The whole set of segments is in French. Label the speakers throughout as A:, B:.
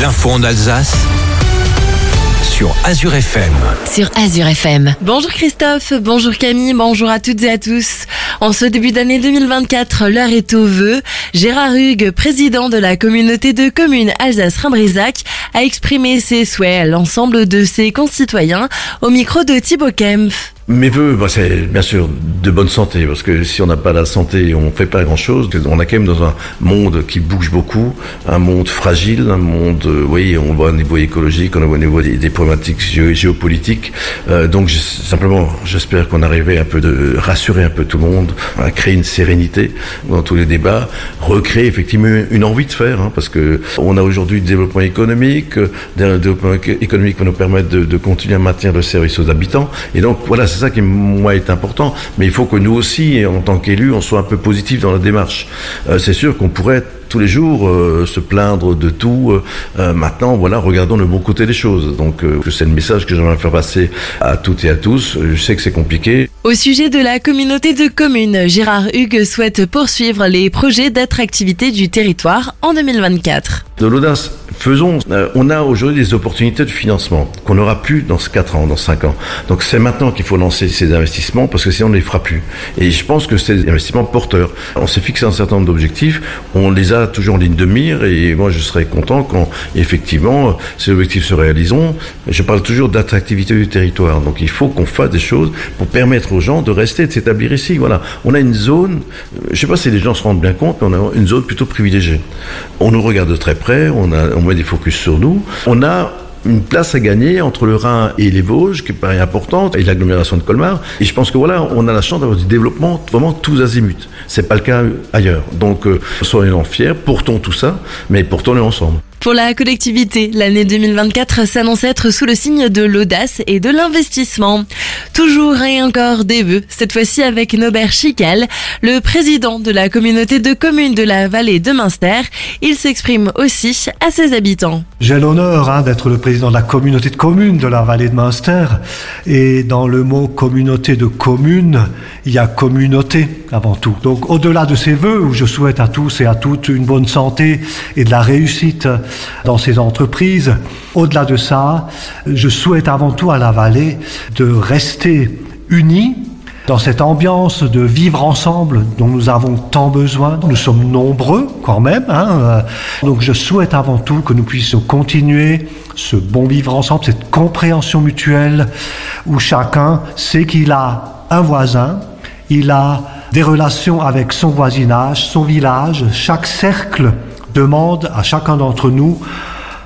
A: L'info en Alsace sur Azure FM.
B: sur Azure FM.
C: Bonjour Christophe, bonjour Camille, bonjour à toutes et à tous. En ce début d'année 2024, l'heure est au vœu. Gérard Hugues, président de la communauté de communes Alsace-Rhin-Brisac, a exprimé ses souhaits à l'ensemble de ses concitoyens au micro de Thibaut Kempf.
D: Mes voeux, bah, c'est bien sûr de bonne santé, parce que si on n'a pas la santé, on ne fait pas grand-chose. On est quand même dans un monde qui bouge beaucoup, un monde fragile, un monde, euh, oui, on voit au niveau écologique, on voit au niveau des, des problématiques géo- géopolitiques. Euh, donc simplement, j'espère qu'on arrivait un peu de rassurer un peu tout le monde, à créer une sérénité dans tous les débats, recréer effectivement une envie de faire, hein, parce que on a aujourd'hui du développement économique, euh, un développement éco- économique va nous permettre de, de continuer à maintenir le service aux habitants. Et donc voilà, c'est ça qui moi est important. Mais il faut que nous aussi, en tant qu'élus, on soit un peu positif dans la démarche. Euh, c'est sûr qu'on pourrait tous les jours euh, se plaindre de tout. Euh, maintenant, voilà, regardons le bon côté des choses. Donc, euh, c'est le message que j'aimerais faire passer à toutes et à tous. Je sais que c'est compliqué.
C: Au sujet de la communauté de communes, Gérard Hugues souhaite poursuivre les projets d'attractivité du territoire en 2024.
D: De l'audace, faisons. Euh, on a aujourd'hui des opportunités de financement qu'on n'aura plus dans ce 4 ans, dans 5 ans. Donc c'est maintenant qu'il faut lancer ces investissements parce que sinon on ne les fera plus. Et je pense que c'est des investissements porteurs. On s'est fixé un certain nombre d'objectifs, on les a toujours en ligne de mire et moi je serais content quand effectivement ces objectifs se réaliseront. Je parle toujours d'attractivité du territoire. Donc il faut qu'on fasse des choses pour permettre aux gens de rester, de s'établir ici. Voilà. On a une zone, je sais pas si les gens se rendent bien compte, mais on a une zone plutôt privilégiée. On nous regarde de très près, on, a, on met des focus sur nous. On a une place à gagner entre le Rhin et les Vosges, qui paraît importante, et l'agglomération de Colmar. Et je pense que voilà, on a la chance d'avoir du développement vraiment tous azimuts. C'est pas le cas ailleurs. Donc, euh, soyons fiers, portons tout ça, mais portons-le ensemble.
C: Pour la collectivité, l'année 2024 s'annonce être sous le signe de l'audace et de l'investissement. Toujours et encore des vœux, cette fois-ci avec Nobert Chical, le président de la communauté de communes de la vallée de Münster. Il s'exprime aussi à ses habitants.
E: J'ai l'honneur hein, d'être le président de la communauté de communes de la vallée de Münster. Et dans le mot communauté de communes, il y a communauté avant tout. Donc au-delà de ces vœux, où je souhaite à tous et à toutes une bonne santé et de la réussite dans ces entreprises, au-delà de ça, je souhaite avant tout à la vallée de rester unis dans cette ambiance de vivre ensemble dont nous avons tant besoin. Nous sommes nombreux quand même. Hein, donc je souhaite avant tout que nous puissions continuer ce bon vivre ensemble, cette compréhension mutuelle où chacun sait qu'il a un voisin, il a des relations avec son voisinage, son village. Chaque cercle demande à chacun d'entre nous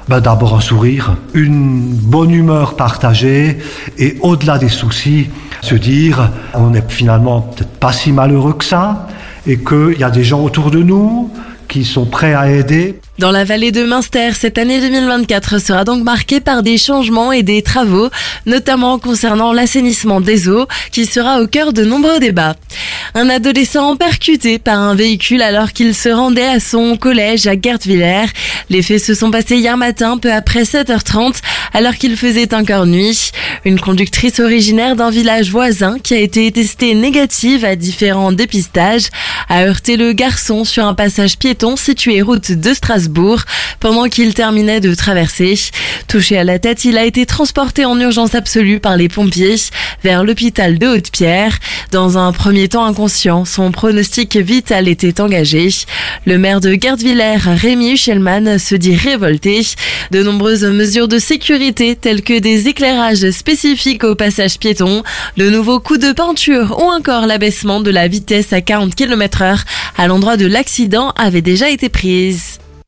E: ben, d'abord un sourire, une bonne humeur partagée et au-delà des soucis, se dire on n'est finalement peut-être pas si malheureux que ça et qu'il y a des gens autour de nous qui sont prêts à aider.
C: Dans la vallée de Münster, cette année 2024 sera donc marquée par des changements et des travaux, notamment concernant l'assainissement des eaux, qui sera au cœur de nombreux débats. Un adolescent percuté par un véhicule alors qu'il se rendait à son collège à Gertviller. Les faits se sont passés hier matin, peu après 7h30, alors qu'il faisait encore nuit. Une conductrice originaire d'un village voisin qui a été testée négative à différents dépistages a heurté le garçon sur un passage piéton situé route de Pendant qu'il terminait de traverser. Touché à la tête, il a été transporté en urgence absolue par les pompiers vers l'hôpital de Haute-Pierre. Dans un premier temps inconscient, son pronostic vital était engagé. Le maire de Gardvillers, Rémi Huchelmann, se dit révolté. De nombreuses mesures de sécurité telles que des éclairages spécifiques au passage piéton, de nouveaux coups de peinture ou encore l'abaissement de la vitesse à 40 km heure à l'endroit de l'accident avaient déjà été prises.